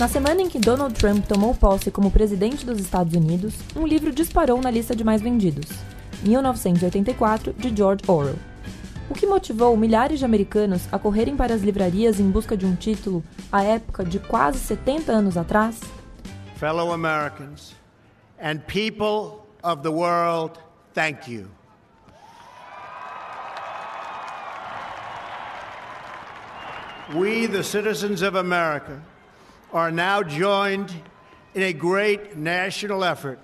Na semana em que Donald Trump tomou posse como presidente dos Estados Unidos, um livro disparou na lista de mais vendidos: 1984, de George Orwell. O que motivou milhares de americanos a correrem para as livrarias em busca de um título à época de quase 70 anos atrás? Fellow Americans and people of the world, thank you. We, the citizens of America, are now joined in a great national effort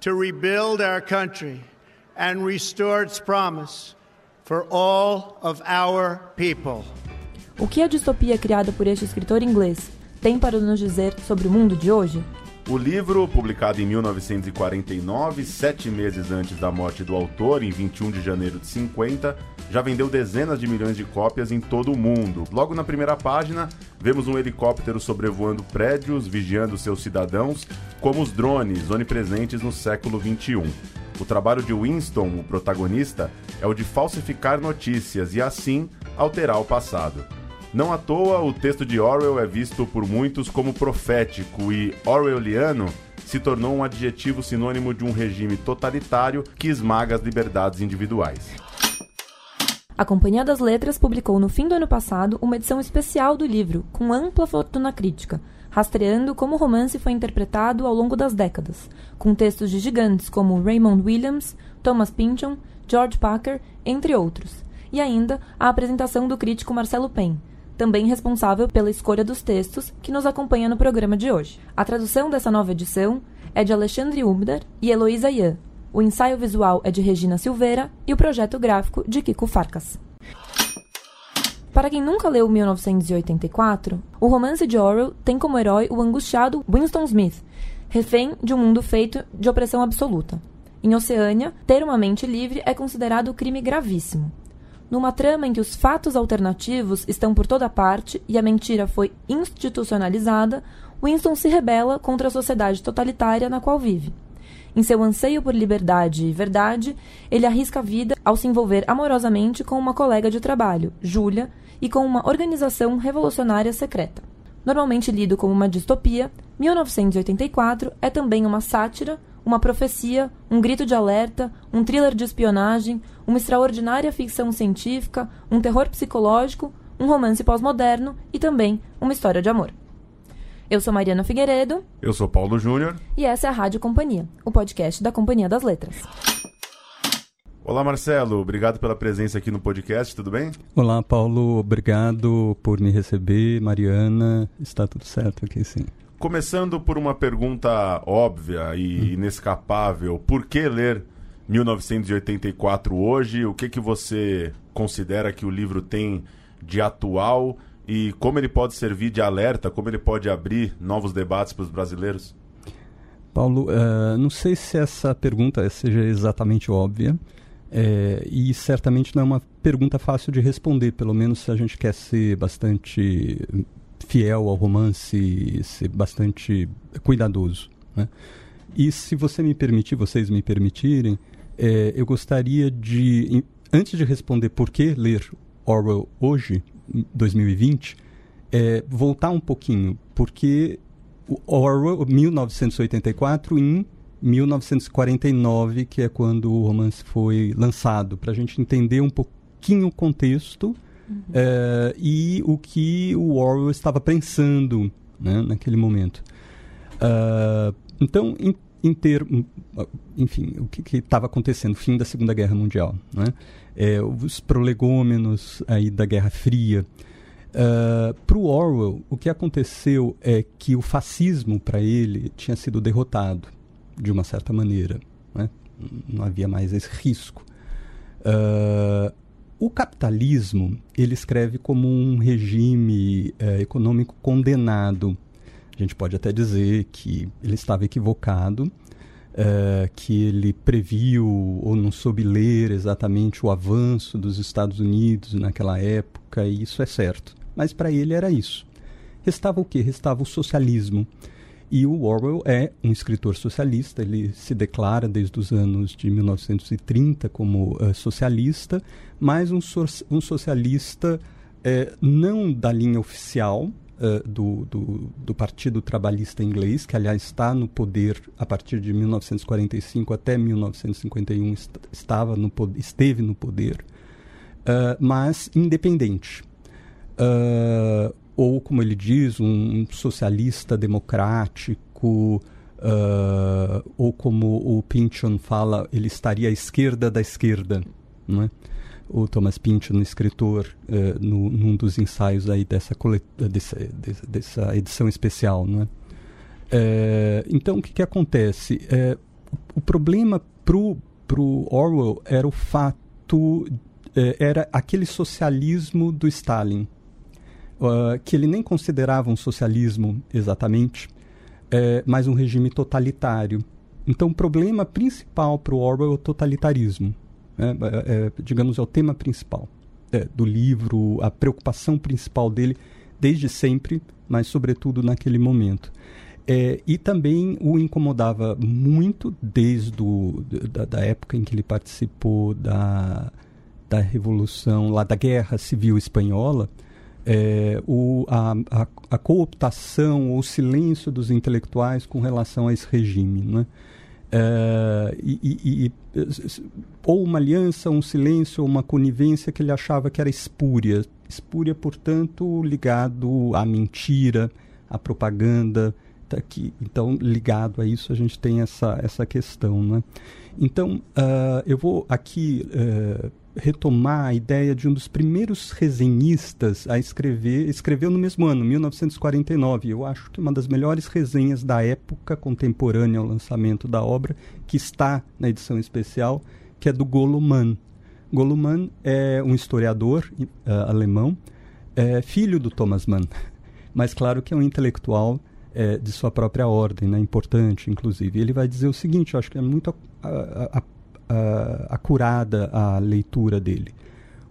to rebuild our country and restore its promise for all of our people. O que a distopia criada por este escritor inglês tem para nos dizer sobre o mundo de hoje? O livro, publicado em 1949, sete meses antes da morte do autor, em 21 de janeiro de 50, já vendeu dezenas de milhões de cópias em todo o mundo. Logo na primeira página, vemos um helicóptero sobrevoando prédios, vigiando seus cidadãos, como os drones onipresentes no século 21. O trabalho de Winston, o protagonista, é o de falsificar notícias e assim alterar o passado. Não à toa, o texto de Orwell é visto por muitos como profético e orwelliano se tornou um adjetivo sinônimo de um regime totalitário que esmaga as liberdades individuais. A Companhia das Letras publicou no fim do ano passado uma edição especial do livro, com ampla fortuna crítica, rastreando como o romance foi interpretado ao longo das décadas, com textos de gigantes como Raymond Williams, Thomas Pynchon, George Packer, entre outros, e ainda a apresentação do crítico Marcelo Pen, também responsável pela escolha dos textos que nos acompanha no programa de hoje. A tradução dessa nova edição é de Alexandre Umder e Heloísa Ian. O ensaio visual é de Regina Silveira e o projeto gráfico de Kiko Farcas. Para quem nunca leu 1984, o romance de Orwell tem como herói o angustiado Winston Smith, refém de um mundo feito de opressão absoluta. Em Oceânia, ter uma mente livre é considerado crime gravíssimo. Numa trama em que os fatos alternativos estão por toda parte e a mentira foi institucionalizada, Winston se rebela contra a sociedade totalitária na qual vive. Em seu anseio por liberdade e verdade, ele arrisca a vida ao se envolver amorosamente com uma colega de trabalho, Julia, e com uma organização revolucionária secreta. Normalmente lido como uma distopia, 1984 é também uma sátira, uma profecia, um grito de alerta, um thriller de espionagem, uma extraordinária ficção científica, um terror psicológico, um romance pós-moderno e também uma história de amor. Eu sou Mariana Figueiredo. Eu sou Paulo Júnior. E essa é a Rádio Companhia, o podcast da Companhia das Letras. Olá, Marcelo. Obrigado pela presença aqui no podcast. Tudo bem? Olá, Paulo. Obrigado por me receber. Mariana, está tudo certo aqui, sim. Começando por uma pergunta óbvia e hum. inescapável: por que ler 1984 hoje? O que, que você considera que o livro tem de atual e como ele pode servir de alerta, como ele pode abrir novos debates para os brasileiros? Paulo, uh, não sei se essa pergunta seja exatamente óbvia. É, e certamente não é uma pergunta fácil de responder, pelo menos se a gente quer ser bastante fiel ao romance e ser bastante cuidadoso. Né? E se você me permitir, vocês me permitirem, é, eu gostaria de, antes de responder por que ler Orwell hoje, 2020, é, voltar um pouquinho, porque o Orwell, 1984, em 1949, que é quando o romance foi lançado, para a gente entender um pouquinho o contexto uhum. é, e o que o Orwell estava pensando né, naquele momento. Uh, então, em, em termos, enfim, o que estava acontecendo, fim da Segunda Guerra Mundial, né? É, os prolegômenos aí da Guerra Fria. Uh, para o Orwell, o que aconteceu é que o fascismo para ele tinha sido derrotado de uma certa maneira. Né? Não havia mais esse risco. Uh, o capitalismo ele escreve como um regime uh, econômico condenado. A gente pode até dizer que ele estava equivocado, uh, que ele previu ou não soube ler exatamente o avanço dos Estados Unidos naquela época, e isso é certo. Mas para ele era isso. Restava o quê? Restava o socialismo. E o Orwell é um escritor socialista, ele se declara desde os anos de 1930 como uh, socialista, mas um, so um socialista uh, não da linha oficial, uh, do, do, do, Partido Trabalhista Inglês, que aliás está no poder a partir de 1945 até 1951 est estava no esteve no poder, uh, mas independente. Uh, ou, como ele diz, um socialista democrático, ou como o Pynchon fala, ele estaria à esquerda da esquerda. Não é? O Thomas Pynchon, escritor, uh, no, num dos ensaios aí dessa, dessa, dessa edição especial. Né? Uh, então, o que, que acontece? Uh, o problema para o Orwell era o fato, era aquele socialismo do Stalin, que ele nem considerava um socialismo exatamente, mas um regime totalitário. Então, o problema principal para o Orwell é o totalitarismo. É, é, digamos, é o tema principal é, do livro, a preocupação principal dele desde sempre, mas sobretudo naquele momento. É, e também o incomodava muito desde o, da, da, época em que ele participou da, da Revolução, lá da Guerra Civil Espanhola, é, o, a, a, a cooptação, o silêncio dos intelectuais com relação a esse regime. Né? É, e, e, ou uma aliança, um silêncio, uma conivência que ele achava que era espúria. Espúria, portanto, ligado à mentira, à propaganda. Tá aqui. Então, ligado a isso, a gente tem essa, essa questão. Né? Então, uh, eu vou aqui uh, retomar a ideia de um dos primeiros resenhistas a escrever, escreveu no mesmo ano, 1949. Eu acho que uma das melhores resenhas da época contemporânea ao lançamento da obra, que está na edição especial, que é do Goloman. Goloman é um historiador uh, alemão, é filho do Thomas Mann, mas claro que é um intelectual é, de sua própria ordem, né, importante, inclusive. Ele vai dizer o seguinte, acho que é muito a, a, uh, acurada a leitura dele.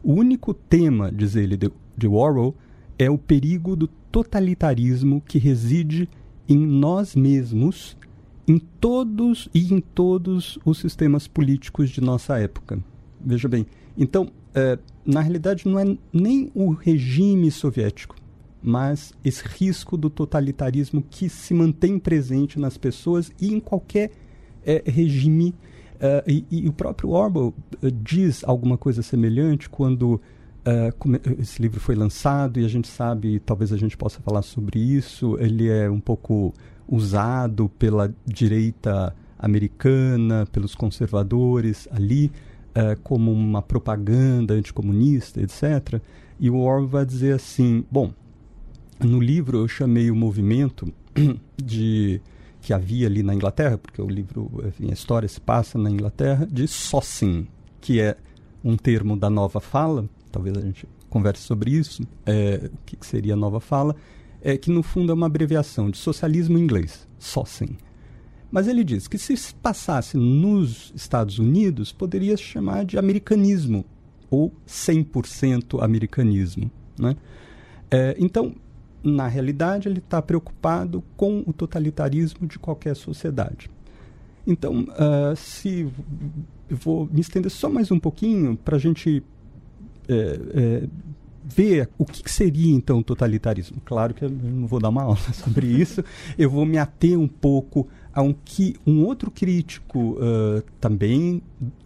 O único tema, diz ele, de, de Orwell é o perigo do totalitarismo que reside em nós mesmos, em todos e em todos os sistemas políticos de nossa época. Veja bem, então, uh, na realidade, não é nem o regime soviético, mas esse risco do totalitarismo que se mantém presente nas pessoas e em qualquer uh, regime Uh, e, e, o próprio Orwell uh, diz alguma coisa semelhante quando uh, esse livro foi lançado e a gente sabe, talvez a gente possa falar sobre isso, ele é um pouco usado pela direita americana, pelos conservadores ali, como uma propaganda anticomunista, etc. E o Orwell vai dizer assim, bom, no livro eu chamei o movimento de que havia ali na Inglaterra, porque o livro, enfim, a história se passa na Inglaterra, de Sossing, que é um termo da nova fala, talvez a gente converse sobre isso, é, o que, seria nova fala, é que no fundo é uma abreviação de socialismo inglês, Sossing. Mas ele diz que se passasse nos Estados Unidos, poderia se chamar de americanismo, ou 100% americanismo. Né? É, então, na realidade, ele está preocupado com o totalitarismo de qualquer sociedade. Então, uh, se vou me estender só mais um pouquinho para a gente é, é, ver o que, seria então o totalitarismo. Claro que eu não vou dar uma aula sobre isso, eu vou me ater um pouco a um, que, um outro crítico uh, também,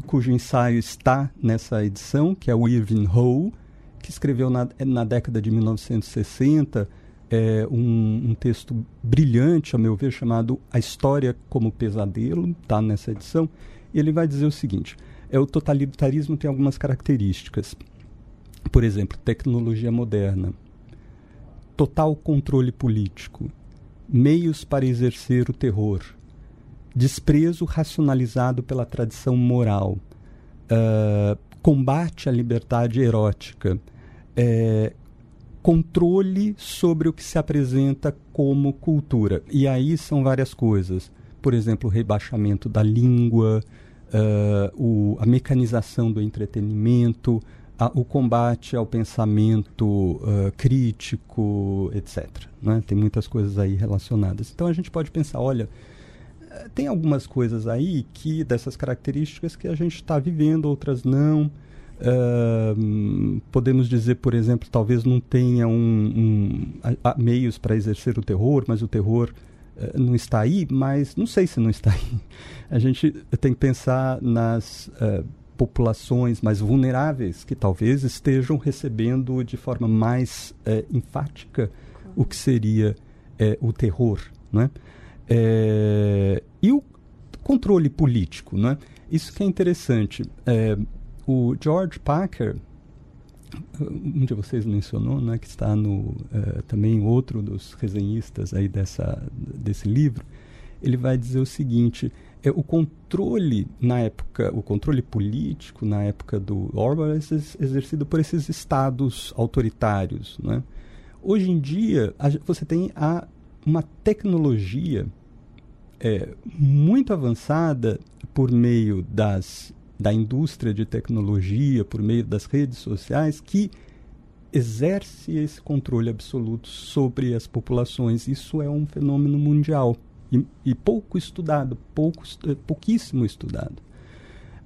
cujo ensaio está nessa edição, que é o Irving Howe, que escreveu na, na década de 1960 é, um, um, texto brilhante, a meu ver, chamado A História como Pesadelo, está nessa edição. Ele vai dizer o seguinte: é o totalitarismo tem algumas características. Por exemplo, tecnologia moderna, total controle político, meios para exercer o terror, desprezo racionalizado pela tradição moral, uh, combate à liberdade erótica, é, controle sobre o que se apresenta como cultura. E aí são várias coisas. Por exemplo, o rebaixamento da língua, uh, o, a mecanização do entretenimento, a, o combate ao pensamento uh, crítico, etc. Né? Tem muitas coisas aí relacionadas. Então a gente pode pensar, olha, eh, tem algumas coisas aí que dessas características que a gente está vivendo, outras não. Uh, podemos dizer, por exemplo, talvez não tenha um, um a, a meios para exercer o terror, mas o terror uh, não está aí, mas não sei se não está aí. A gente tem que pensar nas uh, populações mais vulneráveis que talvez estejam recebendo de forma mais eh, enfática o que seria o terror. Né? e o controle político. Né? Isso que é interessante. O George Packer, um de vocês mencionou, né, que está no uh, também outro dos resenhistas aí dessa, desse livro, ele vai dizer o seguinte: é, o controle na época, o controle político na época do Orwell é exercido por esses estados autoritários, né? Hoje em dia a, você tem a, uma tecnologia é, muito avançada por meio das da indústria de tecnologia, por meio das redes sociais, que exerce esse controle absoluto sobre as populações. Isso é um fenômeno mundial e, e pouco estudado, pouco, pouquíssimo estudado.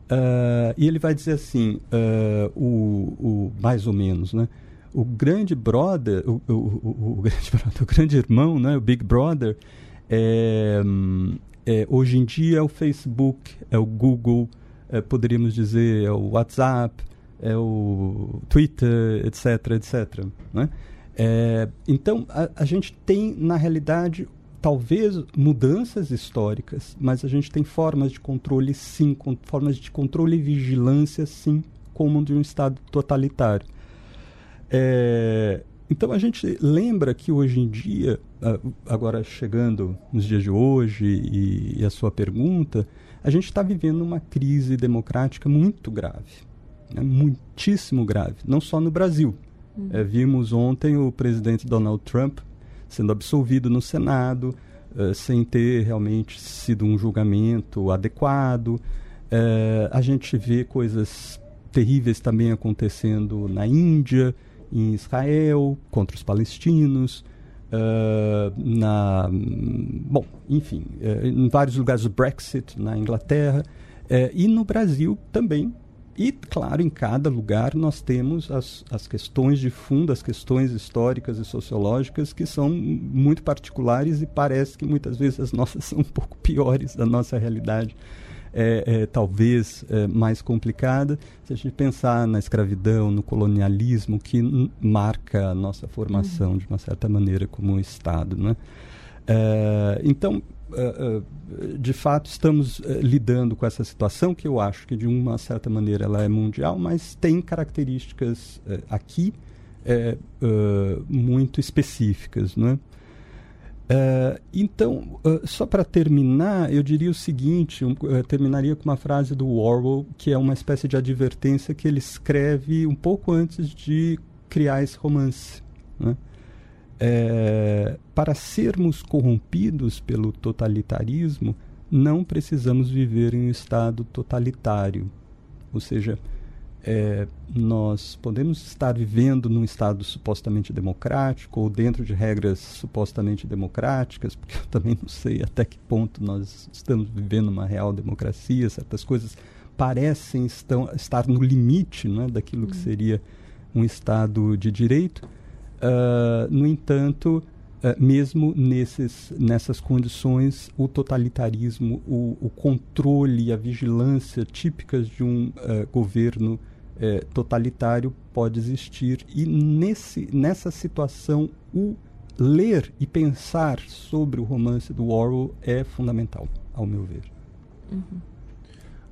Uh, e ele vai dizer assim, uh, o, o, mais ou menos, né? O grande brother, o, o, o, grande brother, o grande irmão, né? o Big Brother, é, é, hoje em dia é o Facebook, é o Google, é, poderíamos dizer, é o WhatsApp, é o Twitter, etc, etc. Né? É, então, a, a gente tem, na realidade, talvez mudanças históricas, mas a gente tem formas de controle, sim, com, formas de controle e vigilância, sim, como de um Estado totalitário. É, então a gente lembra que hoje em dia, agora chegando nos dias de hoje e, e a sua pergunta, a gente está vivendo uma crise democrática muito grave, né? muitíssimo grave, não só no Brasil. Uhum. É, vimos ontem o presidente Donald Trump sendo absolvido no Senado, uh, sem ter realmente sido um julgamento adequado. Uh, a gente vê coisas terríveis também acontecendo na Índia, em Israel, contra os palestinos. Uh, na, bom, enfim, uh, em vários lugares do Brexit, na Inglaterra, uh, e no Brasil também. E, claro, em cada lugar nós temos as, as questões de fundo, as questões históricas e sociológicas que são muito particulares e parece que muitas vezes as nossas são um pouco piores da nossa realidade é, é, talvez é, mais complicada. Se a gente pensar na escravidão, no colonialismo, que marca a nossa formação uhum. de uma certa maneira como Estado. Né? É, então, é, é, de fato, estamos lidando com essa situação que eu acho que, de uma certa maneira, ela é mundial, mas tem características aqui muito específicas. Não é? Uh, então, uh, só para terminar, eu diria o seguinte: um, uh, terminaria com uma frase do Orwell, que é uma espécie de advertência que ele escreve um pouco antes de criar esse romance. Né? É, para sermos corrompidos pelo totalitarismo, não precisamos viver em um estado totalitário. Ou seja, é, nós podemos estar vivendo num estado supostamente democrático ou dentro de regras supostamente democráticas, porque eu também não sei até que ponto nós estamos vivendo uma real democracia, certas coisas parecem estão, estar no limite né, daquilo que uhum. seria um estado de direito. Uh, no entanto, uh, mesmo nesses, nessas condições, o totalitarismo, o, o controle e a vigilância típicas de um uh, governo é, totalitário pode existir. E nesse, nessa situação, o ler e pensar sobre o romance do Orwell é fundamental, ao meu ver. Uhum.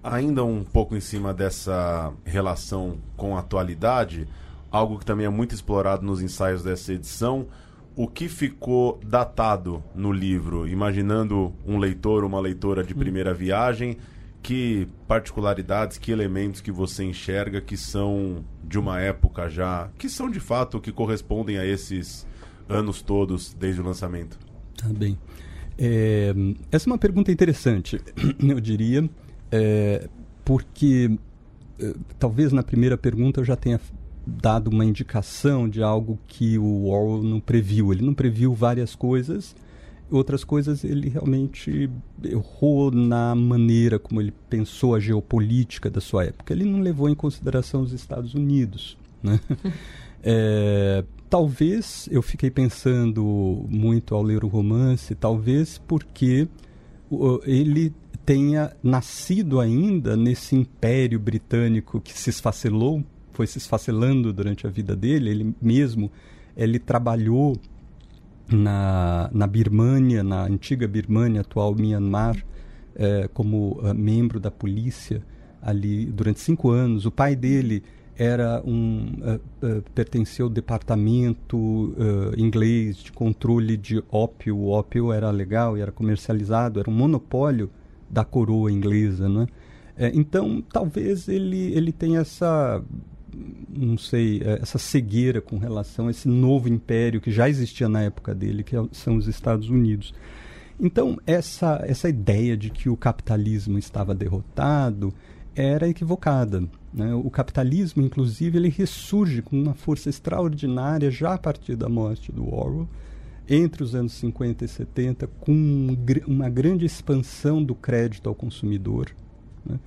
Ainda um pouco em cima dessa relação com a atualidade, algo que também é muito explorado nos ensaios dessa edição, o que ficou datado no livro, imaginando um leitor, uma leitora de uhum. primeira viagem, que particularidades, que elementos que você enxerga que são de uma época já, que são de fato que correspondem a esses anos todos desde o lançamento? Tá bem. É, essa é uma pergunta interessante, eu diria, é, porque é, talvez na primeira pergunta eu já tenha dado uma indicação de algo que o Orwell não previu. Ele não previu várias coisas outras coisas ele realmente errou na maneira como ele pensou a geopolítica da sua época. Ele não levou em consideração os Estados Unidos. Né? é, talvez eu fiquei pensando muito ao ler o romance, talvez porque ele tenha nascido ainda nesse império britânico que se esfacelou, foi se esfacelando durante a vida dele. Ele mesmo ele trabalhou na, na Birmânia, na antiga Birmânia, atual Myanmar, é, como uh, membro da polícia ali durante cinco anos. O pai dele era um uh, uh, pertencia ao departamento inglês de controle de ópio. O ópio era legal e era comercializado, era um monopólio da coroa inglesa, né? É, então, talvez ele ele tenha essa não sei, é, essa cegueira com relação a esse novo império que já existia na época dele, que é são os Estados Unidos. Então, essa, essa ideia de que o capitalismo estava derrotado era equivocada. Né? O capitalismo, inclusive, ele ressurge com uma força extraordinária já a partir da morte do Orwell, entre os anos 50 e 70, com uma grande expansão do crédito ao consumidor. Né?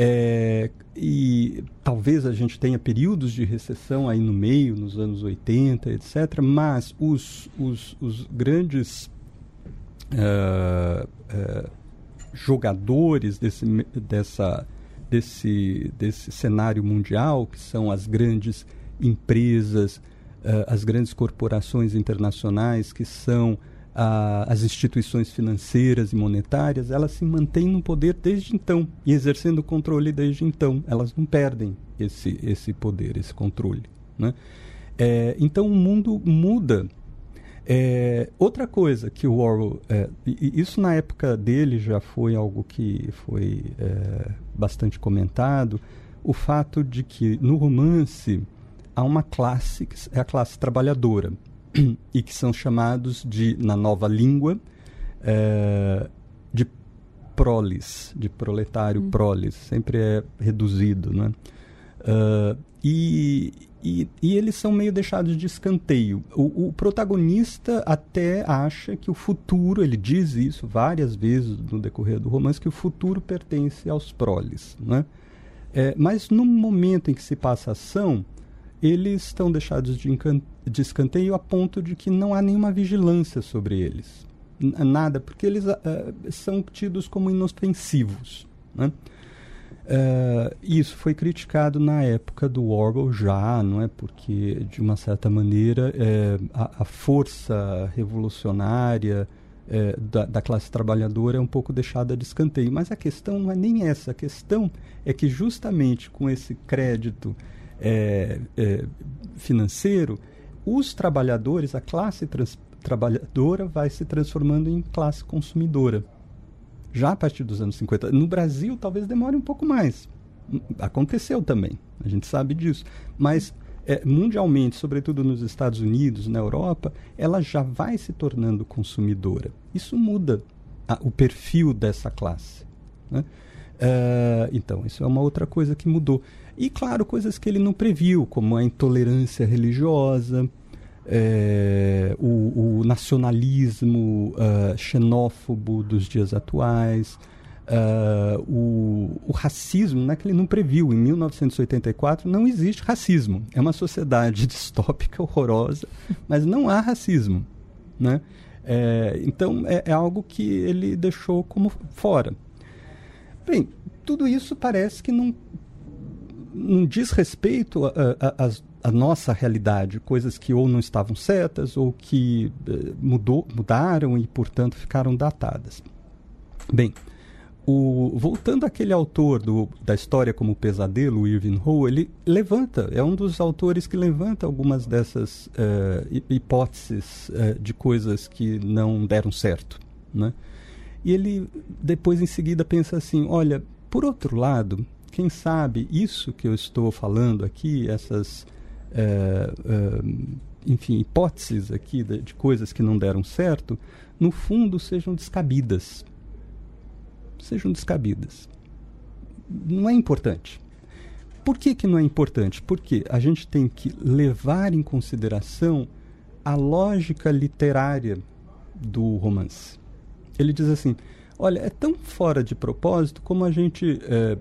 É, e talvez a gente tenha períodos de recessão aí no meio, nos anos 80, etc., mas os, os, os grandes uh, uh, jogadores desse, dessa, desse, desse cenário mundial, que são as grandes empresas, uh, as grandes corporações internacionais, que são a, as instituições financeiras e monetárias, elas se mantêm no poder desde então e exercendo controle desde então. Elas não perdem esse, esse poder, esse controle. Né? É, então o mundo muda. É, outra coisa que o Orwell, é, isso na época dele já foi algo que foi é, bastante comentado, o fato de que no romance há uma classe, que é a classe trabalhadora. e que são chamados de, na nova língua, é, de proles, de proletário hum. proles, sempre é reduzido, né? Uh, e, e, e, eles são meio deixados de escanteio. O, o, protagonista até acha que o futuro, ele diz isso várias vezes no decorrer do romance, que o futuro pertence aos proles. Né? É, mas no momento em que se passa a ação, eles estão deixados de, de escanteio a ponto de que não há nenhuma vigilância sobre eles. N nada, porque eles uh, são tidos como inofensivos. Né? Uh, isso foi criticado na época do Orwell já, não é? Porque, de uma certa maneira, é, a, a, força revolucionária é, da, da, classe trabalhadora é um pouco deixada de escanteio. Mas a questão não é nem essa. A questão é que, justamente com esse crédito é, financeiro, os trabalhadores, a classe trabalhadora vai se transformando em classe consumidora. Já a partir dos anos 50. No Brasil, talvez demore um pouco mais. Aconteceu também, a gente sabe disso. Mas é, mundialmente, sobretudo nos Estados Unidos, na Europa, ela já vai se tornando consumidora. Isso muda a, o perfil dessa classe. Né? Uh, então, isso é uma outra coisa que mudou. E, claro, coisas que ele não previu, como a intolerância religiosa, é, o, o, nacionalismo uh, xenófobo dos dias atuais, uh, o, o, racismo, né, que ele não previu. Em 1984 não existe racismo. É uma sociedade distópica, horrorosa, mas não há racismo. Né? É, então é, é algo que ele deixou como fora. Bem, tudo isso parece que não não diz respeito à nossa realidade, coisas que ou não estavam certas ou que uh, mudou, mudaram e, portanto, ficaram datadas. Bem, o, voltando àquele autor do, da história como Pesadelo, Irving Howe, ele levanta, é um dos autores que levanta algumas dessas uh, hipóteses uh, de coisas que não deram certo. Né? E ele, depois, em seguida, pensa assim: olha, por outro lado, quem sabe isso que eu estou falando aqui, essas, é, é, enfim, hipóteses aqui de, de coisas que não deram certo, no fundo sejam descabidas. Sejam descabidas. Não é importante. Por que, que não é importante? Porque a gente tem que levar em consideração a lógica literária do romance. Ele diz assim: olha, é tão fora de propósito como a gente é,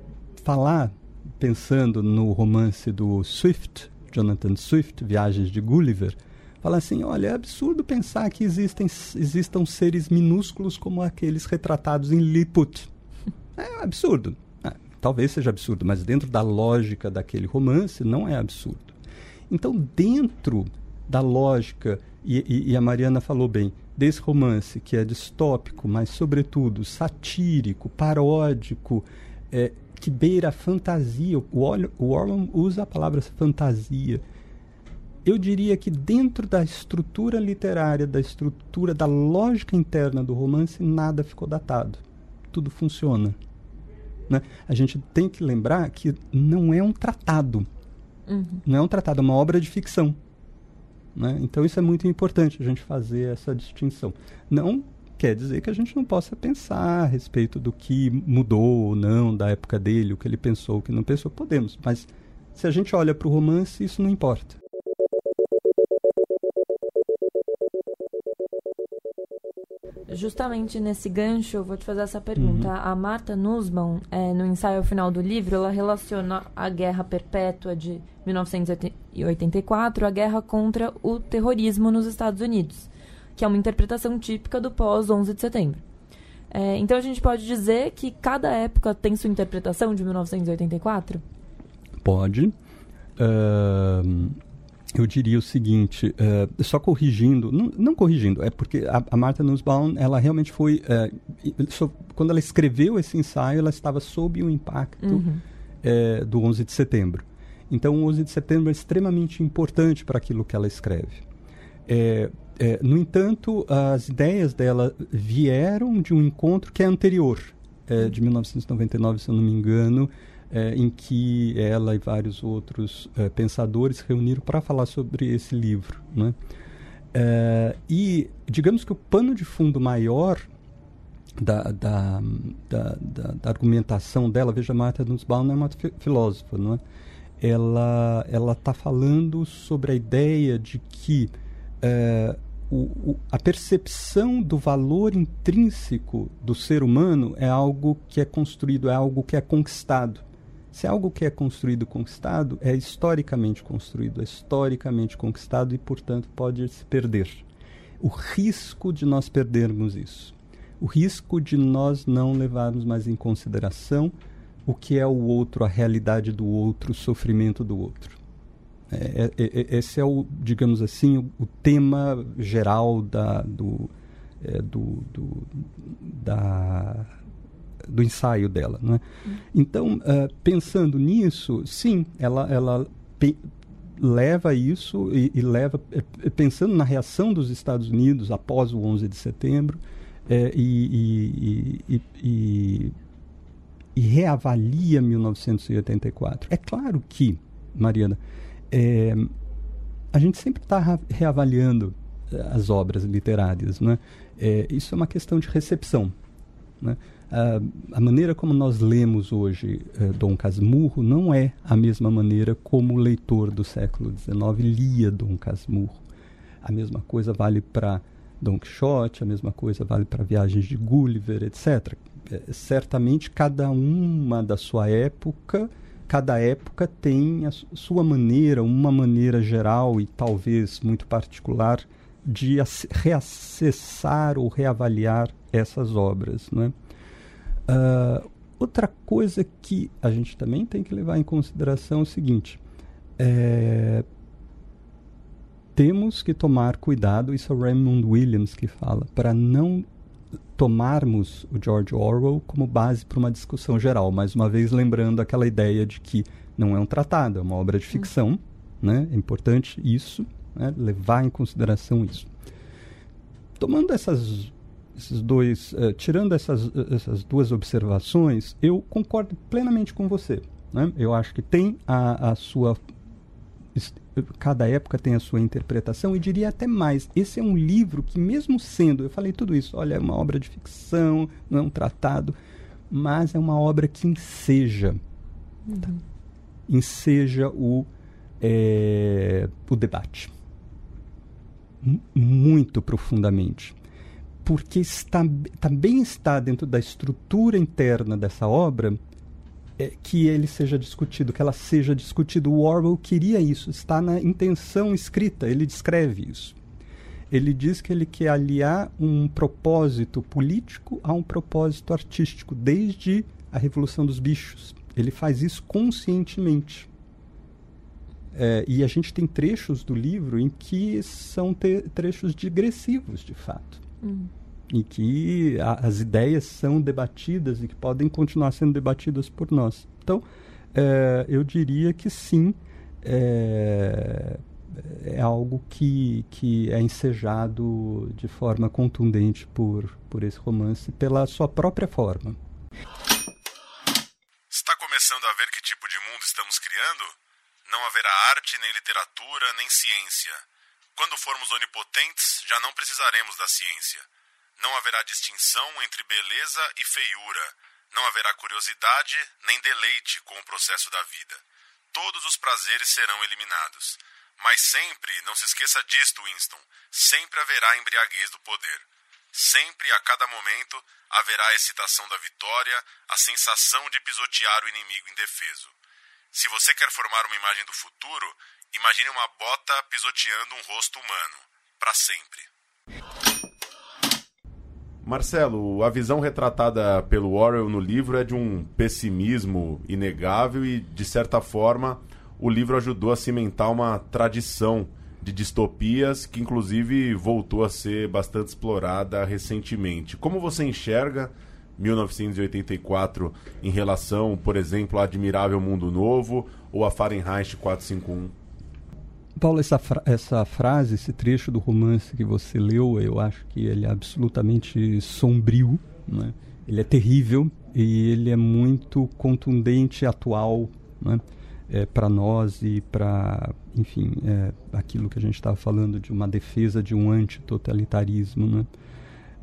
falar, pensando no romance do Swift, Jonathan Swift, Viagens de Gulliver, fala assim: olha, é absurdo pensar que existem, existam seres minúsculos como aqueles retratados em Lilliput. É absurdo. É, talvez seja absurdo, mas dentro da lógica daquele romance não é absurdo. Então, dentro da lógica, e, e, e a Mariana falou bem, desse romance que é distópico, mas sobretudo satírico, paródico, é, que beira a fantasia. O Orwell usa a palavra fantasia eu diria que dentro da estrutura literária, da estrutura da lógica interna do romance, nada ficou datado. Tudo funciona. Né? A gente tem que lembrar que não é um tratado. Uhum. Não é um tratado, é uma obra de ficção. Né? Então isso é muito importante a gente fazer essa distinção. Não quer dizer que a gente não possa pensar a respeito do que mudou ou não da época dele, o que ele pensou, o que não pensou. Podemos, mas se a gente olha para o romance, isso não importa. justamente nesse gancho, eu vou te fazer essa pergunta. Uhum. A Marta Nussbaum, é, no ensaio final do livro, ela relaciona a Guerra Perpétua de 1984 à guerra contra o terrorismo nos Estados Unidos, que é uma interpretação típica do pós-11 de setembro. É, então a gente pode dizer que cada época tem sua interpretação de 1984? Pode. Uh, eu diria o seguinte, uh, só corrigindo, não, não, corrigindo, é porque a, a Martha Nussbaum, ela realmente foi, uh, so, quando ela escreveu esse ensaio, ela estava sob o impacto uhum. uh, do 11 de setembro. Então, o 11 de setembro é extremamente importante para aquilo que ela escreve. No entanto, as ideias dela vieram de um encontro que é anterior, de 1999, se eu não me engano, é, em que ela e vários outros é, pensadores reuniram para falar sobre esse livro. Né? É, e digamos que o pano de fundo maior da, da, da, da, da argumentação dela, veja, Martha Nussbaum é uma filósofa, não é? ela ela está falando sobre a ideia de que é, o, o, a percepção do valor intrínseco do ser humano é algo que é construído, é algo que é conquistado. Se é algo que é construído, conquistado, é historicamente construído, é historicamente conquistado e, portanto, pode se perder. O risco de nós perdermos isso, o risco de nós não levarmos mais em consideração o que é o outro, a realidade do outro, o sofrimento do outro. É, é, é, esse é o, digamos assim, o, o tema geral da, do, é, do, do, da do ensaio dela. Né? Então, uh, pensando nisso, sim, ela, ela leva isso e, e leva, é, é, pensando na reação dos Estados Unidos após o 11 de setembro, e, e, e, e, reavalia 1984. É claro que, Mariana, é, a gente sempre está reavaliando as obras literárias. Né? É, isso é uma questão de recepção. Né? Uh, a maneira como nós lemos hoje uh, Dom Casmurro não é a mesma maneira como o leitor do século XIX lia Dom Casmurro. A mesma coisa vale para Dom Quixote, a mesma coisa vale para Viagens de Gulliver, etc. É, certamente cada uma da sua época, cada época tem a sua maneira, uma maneira geral e talvez muito particular de reacessar ou reavaliar essas obras, não é? Uh, outra coisa que a gente também tem que levar em consideração é o seguinte: é, temos que tomar cuidado, isso é o Raymond Williams que fala, para não tomarmos o George Orwell como base para uma discussão geral. Mais uma vez, lembrando aquela ideia de que não é um tratado, é uma obra de ficção. Hum. Né? É importante isso, né? levar em consideração isso. Tomando essas esses dois, uh, tirando essas, essas duas observações, eu concordo plenamente com você. Né? Eu acho que tem a, a sua. Cada época tem a sua interpretação e diria até mais. Esse é um livro que, mesmo sendo, eu falei tudo isso, olha, é uma obra de ficção, não é um tratado, mas é uma obra que enseja. Uhum. Tá? Enseja o, é, o debate. M muito profundamente porque está, também está dentro da estrutura interna dessa obra é, que ele seja discutido, que ela seja discutida. O Orwell queria isso, está na intenção escrita, ele descreve isso. Ele diz que ele quer aliar um propósito político a um propósito artístico, desde a Revolução dos Bichos. Ele faz isso conscientemente. É, e a gente tem trechos do livro em que são trechos digressivos, de fato. Hum. Em que a, as ideias são debatidas e que podem continuar sendo debatidas por nós. Então, é, eu diria que sim, é, é algo que, que é ensejado de forma contundente por, por esse romance, pela sua própria forma. Está começando a ver que tipo de mundo estamos criando? Não haverá arte, nem literatura, nem ciência. Quando formos onipotentes, já não precisaremos da ciência. Não haverá distinção entre beleza e feiura. Não haverá curiosidade nem deleite com o processo da vida. Todos os prazeres serão eliminados. Mas sempre, não se esqueça disto, Winston, sempre haverá embriaguez do poder. Sempre, a cada momento, haverá a excitação da vitória, a sensação de pisotear o inimigo indefeso. Se você quer formar uma imagem do futuro, imagine uma bota pisoteando um rosto humano, para sempre. Marcelo, a visão retratada pelo Orwell no livro é de um pessimismo inegável e, de certa forma, o livro ajudou a cimentar uma tradição de distopias que, inclusive, voltou a ser bastante explorada recentemente. Como você enxerga 1984 em relação, por exemplo, a Admirável Mundo Novo ou a Fahrenheit 451? Paulo, essa, fra essa frase, esse trecho do romance que você leu, eu acho que ele é absolutamente sombrio, né? ele é terrível e ele é muito contundente e atual. Né? é, para nós e para, enfim, é, aquilo que a gente estava falando de uma defesa de um antitotalitarismo, né?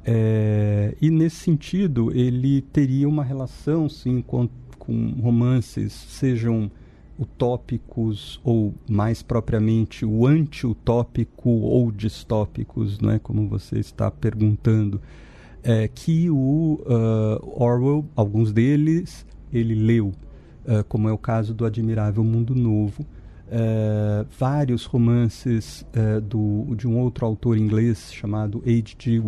É, e nesse sentido, ele teria uma relação, sim, com, com romances, sejam utópicos ou, mais propriamente, o anti-utópico ou distópicos, não é como você está perguntando, é, que o uh, Orwell, alguns deles, ele leu uh, como é o caso do Admirável Mundo Novo. Uh, vários romances do, de um outro autor inglês chamado H.G.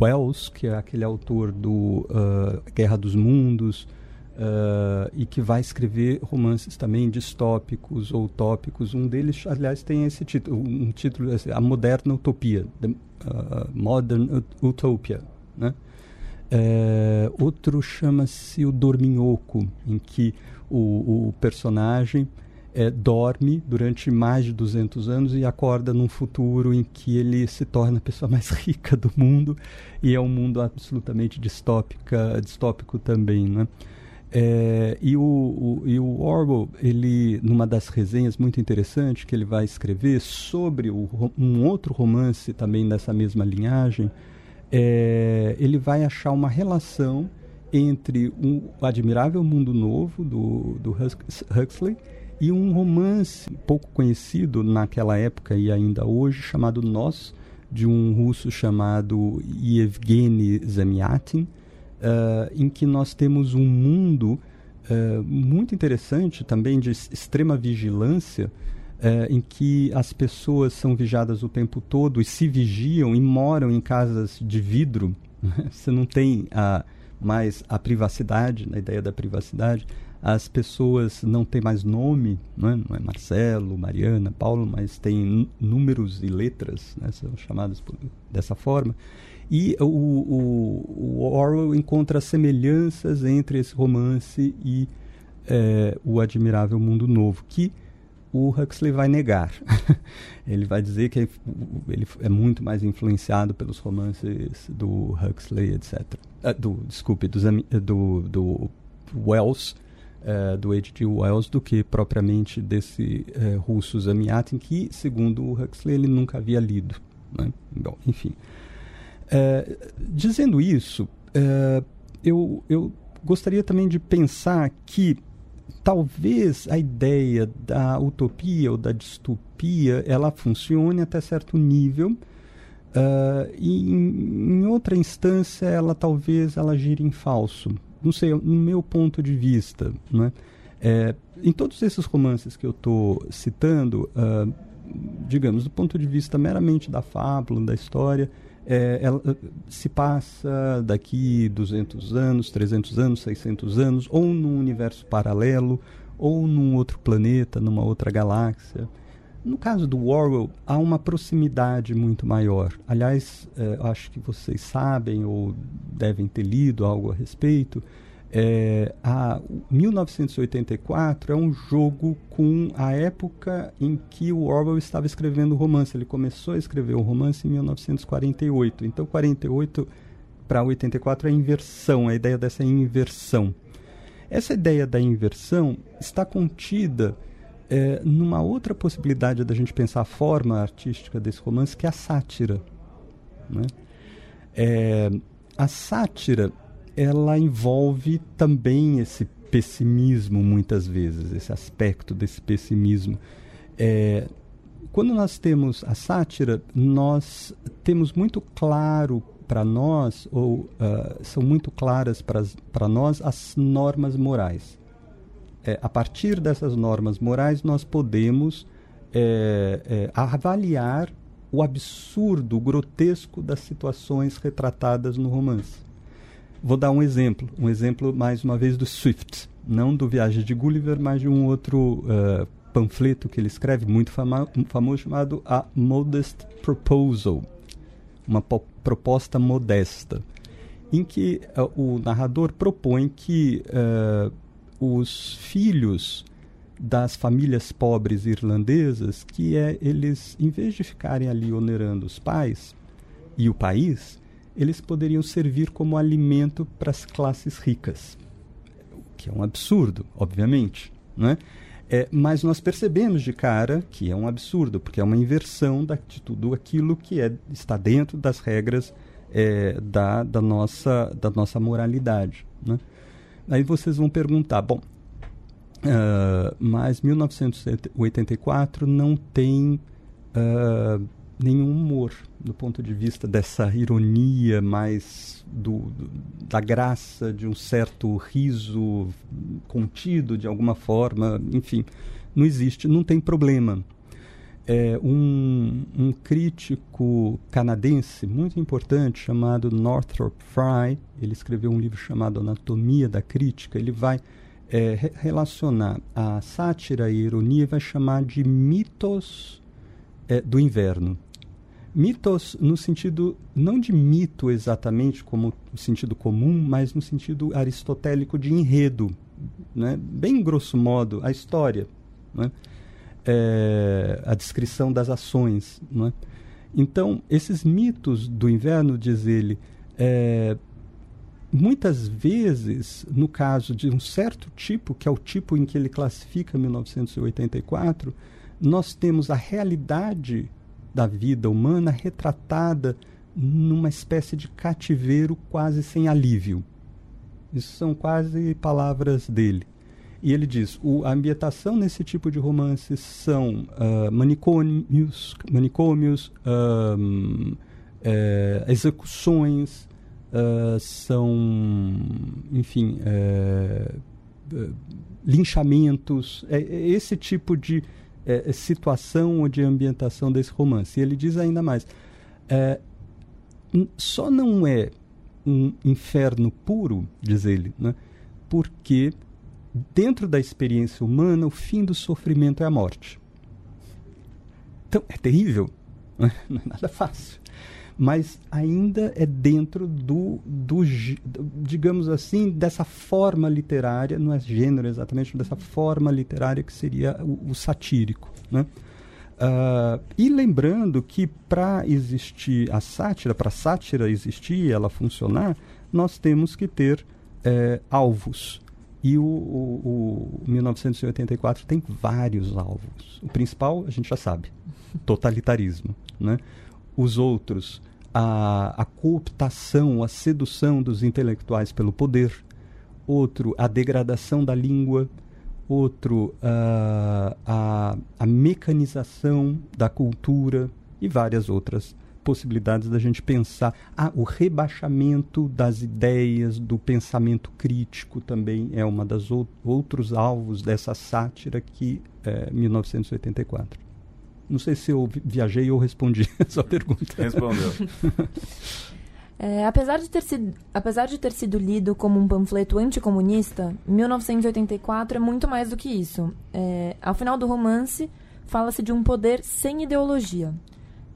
Wells, que é aquele autor do Guerra dos Mundos, e que vai escrever romances também distópicos ou utópicos. Um deles, aliás, tem esse título, um título, assim, A Moderna Utopia, The Modern Utopia, né? outro chama-se O Dorminhoco, em que o, o personagem é, dorme durante mais de 200 anos e acorda num futuro em que ele se torna a pessoa mais rica do mundo e é um mundo absolutamente distópica, distópico também, né? É, e, o, o, e o Orwell, ele, numa das resenhas muito interessante que ele vai escrever sobre o, um outro romance também dessa mesma linhagem, é, ele vai achar uma relação entre um admirável mundo novo do, do Huxley e um romance pouco conhecido naquela época e ainda hoje chamado Nós de um russo chamado Yevgeny Zamyatin, uh, em que nós temos um mundo uh, muito interessante também de extrema vigilância, uh, em que as pessoas são vigiadas o tempo todo e se vigiam e moram em casas de vidro. Você não tem a mas a privacidade, na ideia da privacidade, as pessoas não têm mais nome, não é, não é Marcelo, Mariana, Paulo, mas têm números e letras, né, são chamadas por, dessa forma. E o, o, o, Orwell encontra semelhanças entre esse romance e é, o Admirável Mundo Novo, que o Huxley vai negar. ele vai dizer que ele é muito mais influenciado pelos romances do Huxley, etc. Uh, ah, do, desculpe, do, do, do Wells, uh, do H.G. Wells, do que propriamente desse uh, russo Zamiatin, que, segundo o Huxley, ele nunca havia lido. Né? Bom, enfim. Dizendo isso, eu, eu gostaria também de pensar que talvez a ideia da utopia ou da distopia ela funcione até certo nível Uh, e em, em, outra instância, ela talvez ela gire em falso. Não sei, no meu ponto de vista. Né? É, em todos esses romances que eu estou citando, uh, digamos, do ponto de vista meramente da fábula, da história, é, ela se passa daqui 200 anos, 300 anos, 600 anos, ou num universo paralelo, ou num outro planeta, numa outra galáxia. No caso do Orwell, há uma proximidade muito maior. Aliás, é, acho que vocês sabem ou devem ter lido algo a respeito. É, a 1984 é um jogo com a época em que o Orwell estava escrevendo o romance. Ele começou a escrever o romance em 1948. Então, 48 para 84 é a inversão, a ideia dessa inversão. Essa ideia da inversão está contida é, numa outra possibilidade da gente pensar a forma artística desse romance, que é a sátira. Né? É, a sátira ela envolve também esse pessimismo muitas vezes, esse aspecto desse pessimismo. É, quando nós temos a sátira, nós temos muito claro para nós, ou uh, são muito claras para nós as normas morais. É, a partir dessas normas morais, nós podemos é, é, avaliar o absurdo, o grotesco das situações retratadas no romance. Vou dar um exemplo, um exemplo mais uma vez do Swift, não do Viagem de Gulliver, mas de um outro uh, panfleto que ele escreve muito fama famoso chamado A Modest Proposal, uma proposta modesta, em que uh, o narrador propõe que uh, os filhos das famílias pobres irlandesas, que é eles, em vez de ficarem ali onerando os pais e o país, eles poderiam servir como alimento para as classes ricas. O que é um absurdo, obviamente. Né? É, mas nós percebemos de cara que é um absurdo, porque é uma inversão da, de tudo aquilo que é, está dentro das regras é, da, da, nossa, da nossa moralidade. Né? Aí vocês vão perguntar, bom, uh, mas 1984 não tem uh, nenhum humor do ponto de vista dessa ironia mais do, do, da graça de um certo riso contido de alguma forma, enfim, não existe, não tem problema. É, um, um crítico canadense muito importante chamado Northrop Frye, ele escreveu um livro chamado Anatomia da Crítica, ele vai é, relacionar a sátira e a ironia vai chamar de mitos é, do inverno. Mitos no sentido, não de mito exatamente como o sentido comum, mas no sentido aristotélico de enredo. Né? Bem grosso modo, a história. Né? É, a descrição das ações. Né? Então, esses mitos do inverno, diz ele, é, muitas vezes, no caso de um certo tipo, que é o tipo em que ele classifica 1984, nós temos a realidade da vida humana retratada numa espécie de cativeiro quase sem alívio. Isso são quase palavras dele. E ele diz: o, a ambientação nesse tipo de romances são uh, manicômios, manicômios um, é, execuções, uh, são, enfim, é, linchamentos, é, é esse tipo de é, é, situação ou de ambientação desse romance. E ele diz ainda mais: é, só não é um inferno puro, diz ele, né, porque dentro da experiência humana o fim do sofrimento é a morte. Então, é terrível, não é nada fácil mas ainda é dentro do, do, digamos assim, dessa forma literária, não é gênero exatamente, dessa forma literária que seria o, o satírico. Né? Uh, e lembrando que para existir a sátira, para a sátira existir e ela funcionar, nós temos que ter é, alvos. E o, o, o 1984 tem vários alvos. O principal, a gente já sabe, totalitarismo. Né? Os outros, a, a cooptação, a sedução dos intelectuais pelo poder, outro, a degradação da língua, outro, a, a mecanização da cultura e várias outras possibilidades da gente pensar. Ah, o rebaixamento das ideias, do pensamento crítico também é uma das ou outros alvos dessa sátira que é 1984. Não sei se eu viajei ou respondi a sua pergunta. Respondeu. É, apesar, de ter sido, apesar de ter sido lido como um panfleto anticomunista, 1984 é muito mais do que isso. É, ao final do romance, fala-se de um poder sem ideologia.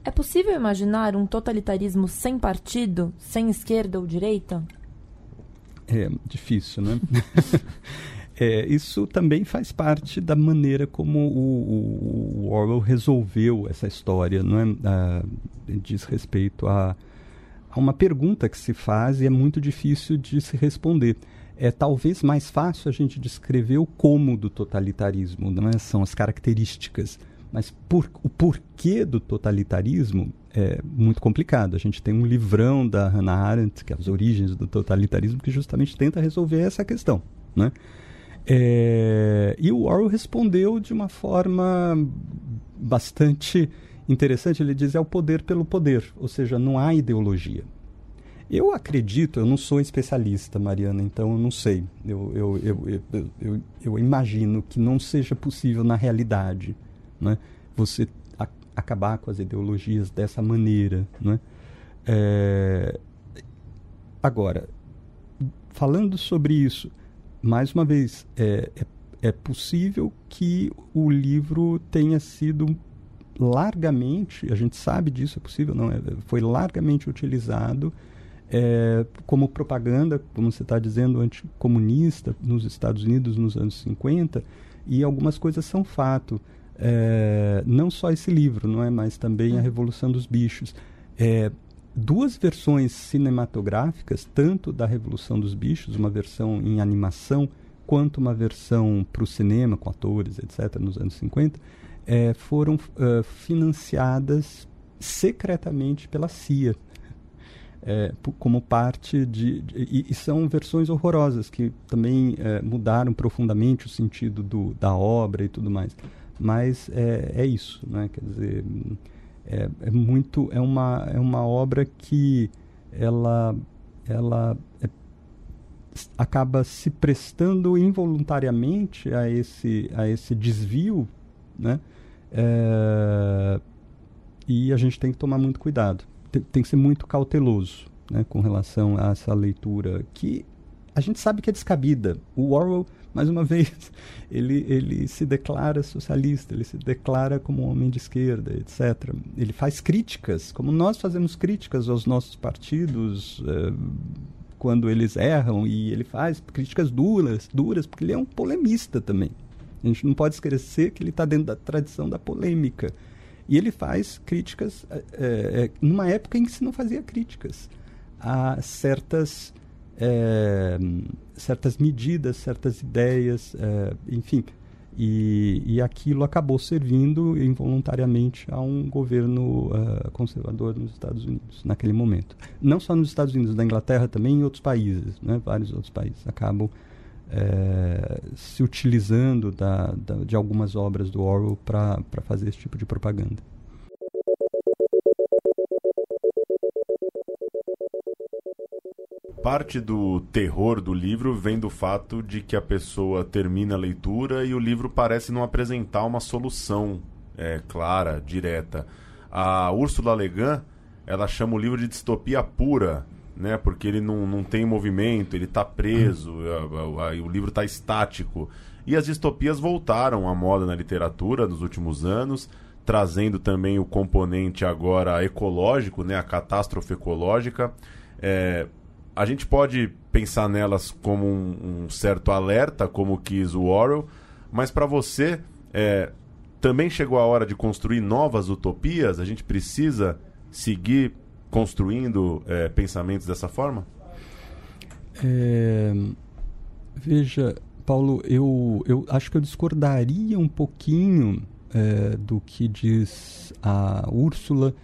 É possível imaginar um totalitarismo sem partido, sem esquerda ou direita? É difícil, né? é, isso também faz parte da maneira como o, o Orwell resolveu essa história, não é? Ah, diz respeito a, a uma pergunta que se faz e é muito difícil de se responder é talvez mais fácil a gente descrever o como do totalitarismo, não é? são as características. Mas por, o porquê do totalitarismo é muito complicado. A gente tem um livrão da Hannah Arendt, que é as origens do totalitarismo, que justamente tenta resolver essa questão. Né? É, e o Orwell respondeu de uma forma bastante interessante. Ele diz: é o poder pelo poder, ou seja, não há ideologia. Eu acredito, eu não sou especialista, Mariana, então eu não sei. Eu, eu, eu, eu, eu, imagino que não seja possível na realidade né? você a, acabar com as ideologias dessa maneira. Né? É, agora, falando sobre isso, mais uma vez, é, é, é possível que o livro tenha sido largamente, a gente sabe disso, é possível, não? É, foi largamente utilizado é, como propaganda, como você está dizendo, anticomunista nos Estados Unidos nos anos 50, e algumas coisas são fato. É, não só esse livro, não é, mas também A Revolução dos Bichos. Duas versões cinematográficas, tanto da Revolução dos Bichos, uma versão em animação, quanto uma versão para o cinema, com atores, etc., nos anos 50, é, foram uh, financiadas secretamente pela CIA é, como parte de, de e, e, são versões horrorosas que também é, mudaram profundamente o sentido do, da obra e tudo mais mas é, é isso né quer dizer é, é, muito é uma é uma obra que ela ela é, acaba se prestando involuntariamente a esse a esse desvio né é, e a gente tem que tomar muito cuidado tem, tem que ser muito cauteloso né, com relação a essa leitura que a gente sabe que é descabida. O Orwell, mais uma vez, ele, ele se declara socialista, ele se declara como um homem de esquerda, etc. Ele faz críticas, como nós fazemos críticas aos nossos partidos eh, quando eles erram, e ele faz críticas duras, duras, porque ele é um polemista também. A gente não pode esquecer que ele está dentro da tradição da polêmica. E ele faz críticas é, numa época em que se não fazia críticas a certas, é, certas medidas, certas ideias, é, enfim. E, e aquilo acabou servindo involuntariamente a um governo uh, conservador nos Estados Unidos, naquele momento. Não só nos Estados Unidos, na Inglaterra também, em outros países, né? vários outros países acabam é, se utilizando da, da, de algumas obras do Orwell para fazer esse tipo de propaganda. Parte do terror do livro vem do fato de que a pessoa termina a leitura e o livro parece não apresentar uma solução é, clara, direta. A Ursula Le Guin, ela chama o livro de distopia pura, né? Porque ele não, não tem movimento, ele está preso, uhum. a, a, a, o livro está estático. E as distopias voltaram à moda na literatura nos últimos anos, trazendo também o componente agora ecológico, né? A catástrofe ecológica. É, a gente pode pensar nelas como um, um certo alerta, como quis o Orwell, mas para você é, também chegou a hora de construir novas utopias? A gente precisa seguir construindo é, pensamentos dessa forma? É, veja, Paulo, eu, eu acho que eu discordaria um pouquinho é, do que diz a Úrsula.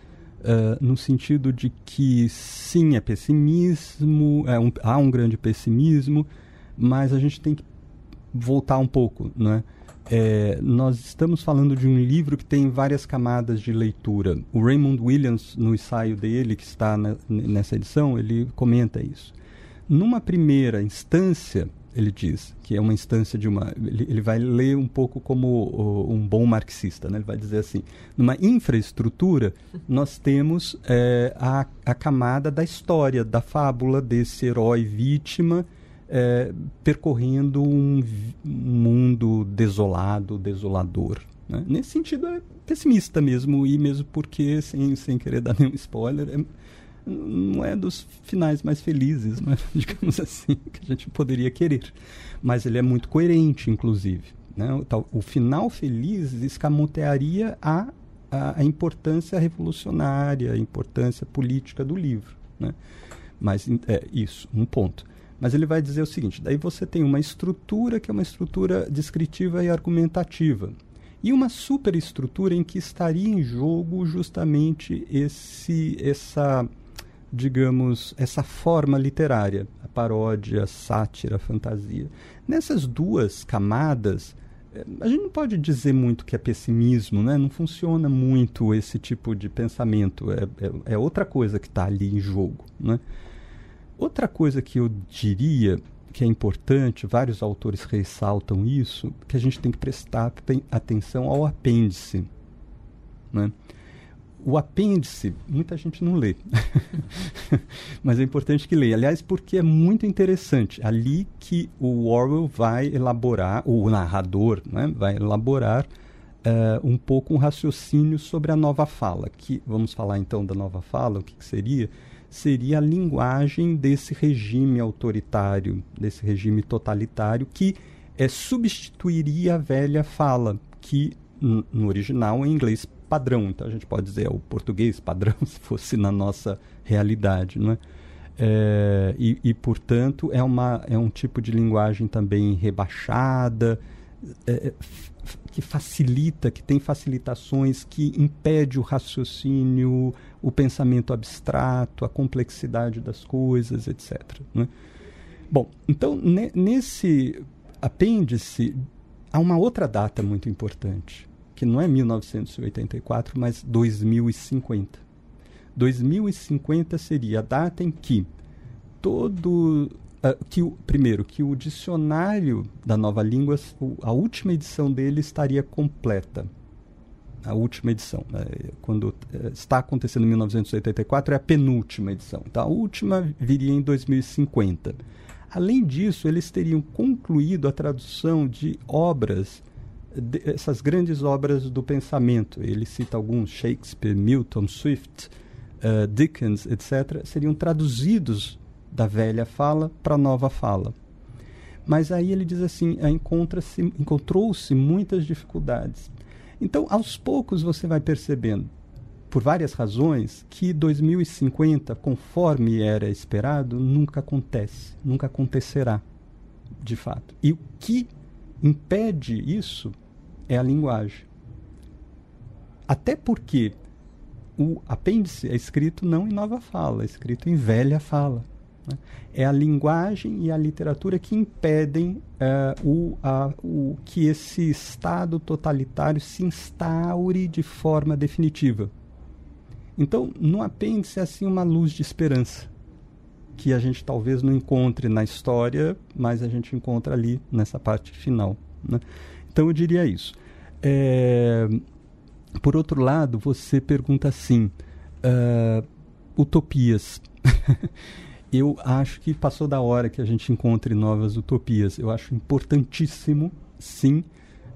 Uh, no sentido de que sim, é pessimismo, é um, há um grande pessimismo, mas a gente tem que voltar um pouco, né? é, nós estamos falando de um livro que tem várias camadas de leitura. O Raymond Williams, no ensaio dele, que está na, nessa edição, ele comenta isso. Numa primeira instância, ele diz, que é uma instância de uma. Ele, ele vai ler um pouco como um bom marxista, né? ele vai dizer assim: numa infraestrutura, nós temos é, a, a camada da história, da fábula desse herói vítima é, percorrendo um, um, mundo desolado, desolador. Né? Nesse sentido, é pessimista mesmo, e mesmo porque, sem, sem querer dar nenhum spoiler, é, não é dos finais mais felizes, mas, digamos assim, que a gente poderia querer. Mas ele é muito coerente, inclusive. Né? O, o final feliz escamotearia a, a, a, importância revolucionária, a importância política do livro. Né? Mas é isso, um ponto. Mas ele vai dizer o seguinte: daí você tem uma estrutura que é uma estrutura descritiva e argumentativa. E uma superestrutura em que estaria em jogo justamente esse, essa, digamos, essa forma literária, a paródia, a sátira, a fantasia. Nessas duas camadas, eh, a gente não pode dizer muito que é pessimismo, né? não funciona muito esse tipo de pensamento, é, é, é outra coisa que está ali em jogo. Né? Outra coisa que eu diria que é importante, vários autores ressaltam isso, que a gente tem que prestar atenção ao apêndice. Né? O apêndice, muita gente não lê, mas é importante que leia. Aliás, porque é muito interessante. Ali que o Orwell vai elaborar, o narrador né, vai elaborar uh, um pouco um raciocínio sobre a nova fala. Que, vamos falar então da nova fala, o que, que seria? seria a linguagem desse regime autoritário, desse regime totalitário, que é, substituiria a velha fala, que no original em inglês padrão. Então a gente pode dizer é o português padrão, se fosse na nossa realidade. Não é? É, e, e, portanto, é, uma, é um tipo de linguagem também rebaixada, é, que facilita, que tem facilitações, que impede o raciocínio, o pensamento abstrato, a complexidade das coisas, etc. Né? Bom, então ne nesse apêndice há uma outra data muito importante, que não é 1984, mas 2050. 2050 seria a data em que todo uh, que o, primeiro que o dicionário da nova língua, a última edição dele estaria completa a última edição. Né? Quando eh, está acontecendo em 1984, é a penúltima edição. Então, a última viria em 2050. Além disso, eles teriam concluído a tradução de obras, essas grandes obras do pensamento. Ele cita alguns, Shakespeare, Milton, Swift, uh, Dickens, etc., seriam traduzidos da velha fala para a nova fala. Mas aí ele diz assim, encontrou-se muitas dificuldades então, aos poucos você vai percebendo, por várias razões, que 2050, conforme era esperado, nunca acontece, nunca acontecerá, de fato. E o que impede isso é a linguagem. Até porque o apêndice é escrito não em nova fala, é escrito em velha fala. Né? É a linguagem e a literatura que impedem uh, o, o, que esse Estado totalitário se instaure de forma definitiva. Então, no apêndice é assim uma luz de esperança, que a gente talvez não encontre na história, mas a gente encontra ali nessa parte final. Né? Então, eu diria isso. É, por outro lado, você pergunta assim: uh, utopias. eu acho que passou da hora que a gente encontre novas utopias. Eu acho importantíssimo, sim.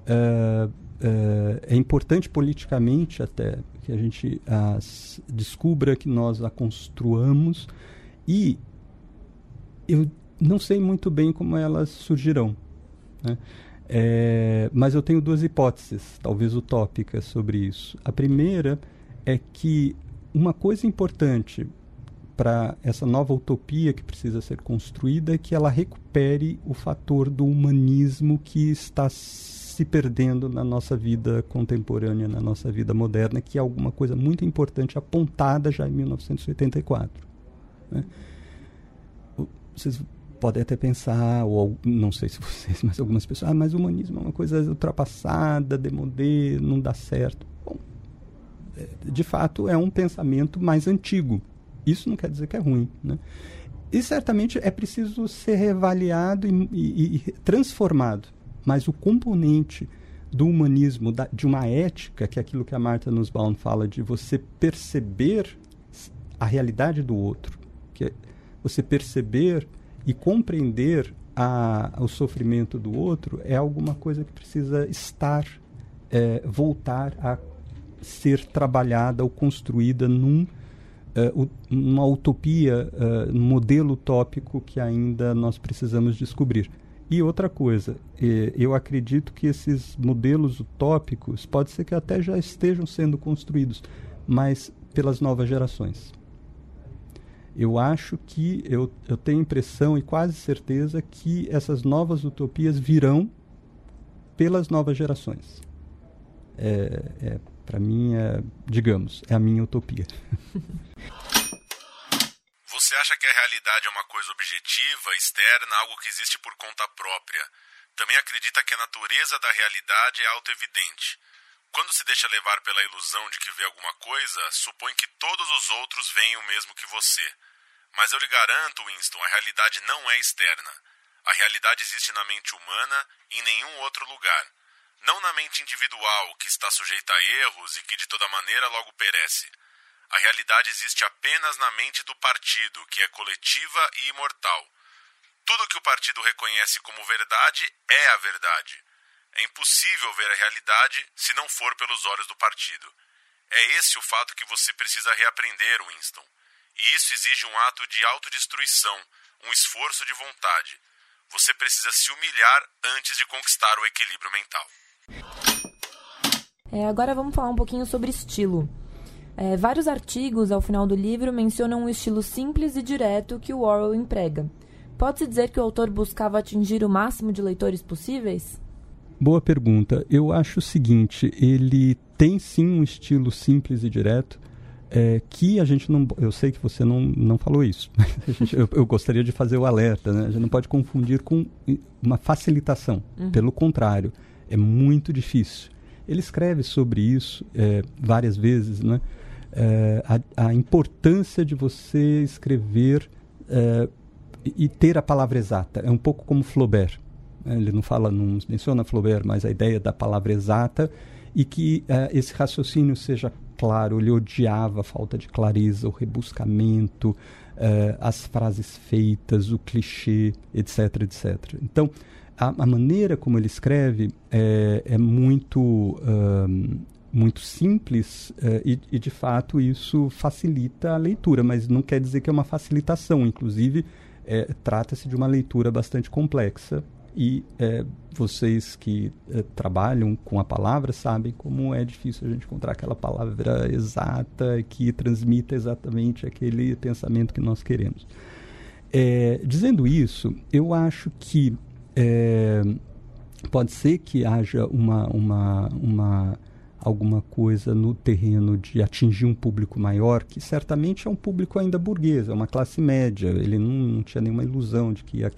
Uh, uh, é importante politicamente até que a gente as, descubra que nós a construamos e eu não sei muito bem como elas surgirão. Né? É, mas eu tenho duas hipóteses, talvez utópicas, sobre isso. A primeira é que uma coisa importante para essa nova utopia que precisa ser construída é que ela recupere o fator do humanismo que está se perdendo na nossa vida contemporânea, na nossa vida moderna, que é alguma coisa muito importante apontada já em 1984. Né? Vocês podem até pensar, ou não sei se vocês, mas algumas pessoas, ah, mas o humanismo é uma coisa ultrapassada, demodê, não dá certo. Bom, é, de fato é um pensamento mais antigo. Isso não quer dizer que é ruim, né? E certamente é preciso ser reavaliado e, e, e transformado. Mas o componente do humanismo, da, de uma ética, que é aquilo que a Marta Nussbaum fala, de você perceber a realidade do outro, que é você perceber e compreender a, o sofrimento do outro, é alguma coisa que precisa estar, é, voltar a ser trabalhada ou construída num uh, uma utopia, uh, um modelo utópico que ainda nós precisamos descobrir. E outra coisa, eh, eu acredito que esses modelos utópicos pode ser que até já estejam sendo construídos, mas pelas novas gerações. Eu acho que eu, eu tenho impressão e quase certeza que essas novas utopias virão pelas novas gerações. É, é para mim, é, digamos, é a minha utopia. Você acha que a realidade é uma coisa objetiva, externa, algo que existe por conta própria? Também acredita que a natureza da realidade é auto-evidente. Quando se deixa levar pela ilusão de que vê alguma coisa, supõe que todos os outros veem o mesmo que você. Mas eu lhe garanto, Winston, a realidade não é externa. A realidade existe na mente humana e em nenhum outro lugar não na mente individual, que está sujeita a erros e que de toda maneira logo perece. A realidade existe apenas na mente do partido, que é coletiva e imortal. Tudo que o partido reconhece como verdade é a verdade. É impossível ver a realidade se não for pelos olhos do partido. É esse o fato que você precisa reaprender, Winston. E isso exige um ato de autodestruição, um esforço de vontade. Você precisa se humilhar antes de conquistar o equilíbrio mental. É, agora vamos falar um pouquinho sobre estilo. É, vários artigos ao final do livro mencionam um estilo simples e direto que o Orwell emprega. Pode-se dizer que o autor buscava atingir o máximo de leitores possíveis? Boa pergunta. Eu acho o seguinte: ele tem sim um estilo simples e direto, é, que a gente não. Eu sei que você não, não falou isso, gente, eu, eu, gostaria de fazer o alerta. Né? A gente não pode confundir com uma facilitação. Uhum. Pelo contrário, é muito difícil. Ele escreve sobre isso é, várias vezes, né? É, a, a, importância de você escrever é, e ter a palavra exata. É um pouco como Flaubert. Né? Ele não fala, não menciona Flaubert, mas a ideia da palavra exata e que é, esse raciocínio seja claro. Ele odiava a falta de clareza, o rebuscamento, é, as frases feitas, o clichê, etc, etc. Então, a, a, maneira como ele escreve é, é muito, muito simples uh, e, e, de fato, isso facilita a leitura, mas não quer dizer que é uma facilitação. Inclusive, é, trata-se de uma leitura bastante complexa e é, vocês que é, trabalham com a palavra sabem como é difícil a gente encontrar aquela palavra exata que transmita exatamente aquele pensamento que nós queremos. É, dizendo isso, eu acho que é, pode ser que haja uma, uma, uma, alguma coisa no terreno de atingir um público maior, que certamente é um público ainda burguês, é uma classe média. Ele não, não tinha nenhuma ilusão de que ia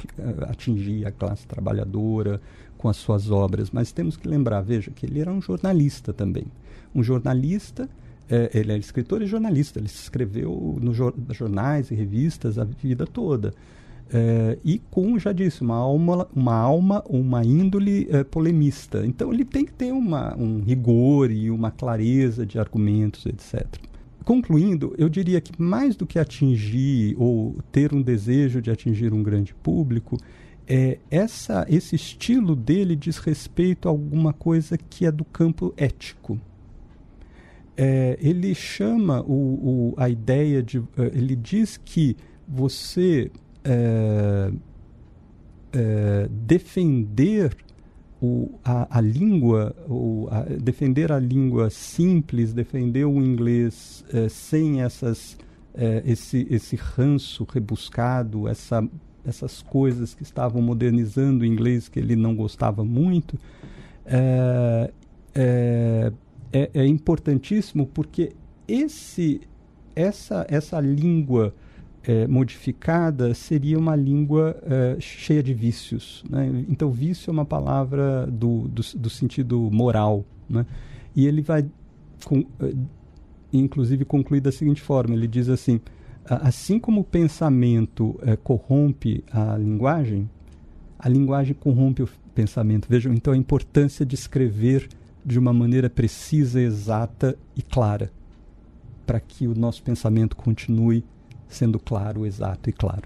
atingir a classe trabalhadora com as suas obras. Mas temos que lembrar, veja, que ele era um jornalista também. Um jornalista é, ele é escritor e jornalista, ele escreveu nos jornais e revistas a vida toda. É, e com, já disse, uma alma, uma, alma, uma índole é, polemista. Então ele tem que ter uma, um rigor e uma clareza de argumentos, etc. Concluindo, eu diria que mais do que atingir ou ter um desejo de atingir um grande público, é, essa, esse estilo dele diz respeito a alguma coisa que é do campo ético. É, ele chama o, o, a ideia de. É, ele diz que você é, é, defender o, a, a, língua, o, a, defender a língua simples, defender o inglês é, sem essas, é, esse, esse ranço rebuscado, essa, essas coisas que estavam modernizando o inglês que ele não gostava muito, é, é, é, é importantíssimo porque esse, essa, essa língua é, modificada seria uma língua é, cheia de vícios. Né? Então, vício é uma palavra do, do, do sentido moral. Né? E ele vai, com, é, inclusive, concluir da seguinte forma: ele diz assim, assim como o pensamento é, corrompe a linguagem, a linguagem corrompe o pensamento. Vejam, então, a importância de escrever de uma maneira precisa, exata e clara, para que o nosso pensamento continue sendo claro, exato e claro.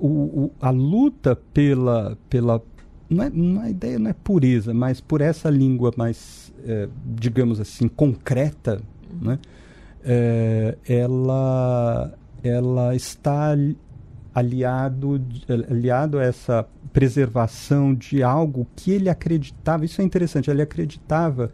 O, o, a luta pela, pela não é, não, a ideia não é pureza, mas por essa língua mais, é, digamos assim, concreta, né? É, ela, ela está aliado, aliado a essa preservação de algo que ele acreditava. Isso é interessante. Ele acreditava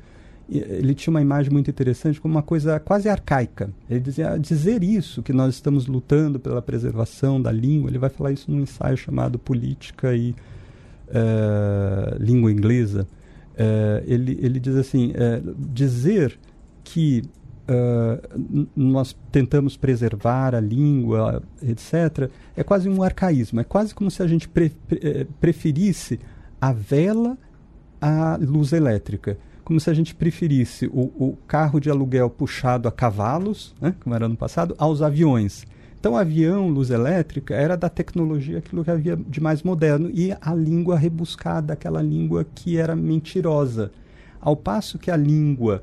ele tinha uma imagem muito interessante como uma coisa quase arcaica. Ele dizia dizer isso que nós estamos lutando pela preservação da língua. Ele vai falar isso num ensaio chamado Política e uh, Língua Inglesa. Uh, ele ele diz assim dizer que nós tentamos preservar a língua, etc. É quase um arcaísmo. É quase como se a gente pre preferisse a vela à luz elétrica como se a gente preferisse o, o carro de aluguel puxado a cavalos, né, como era no passado, aos aviões. Então, avião, luz elétrica, era da tecnologia aquilo que havia de mais moderno e a língua rebuscada, aquela língua que era mentirosa. Ao passo que a língua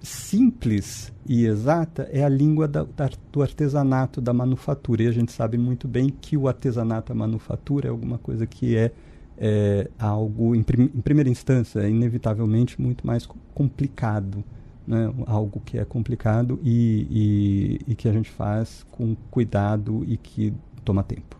simples e exata é a língua da, da, do artesanato, da manufatura. E a gente sabe muito bem que o artesanato, a manufatura, é alguma coisa que é é algo, em, prim em primeira instância, é inevitavelmente muito mais complicado. Né? Algo que é complicado e, e, e que a gente faz com cuidado e que toma tempo.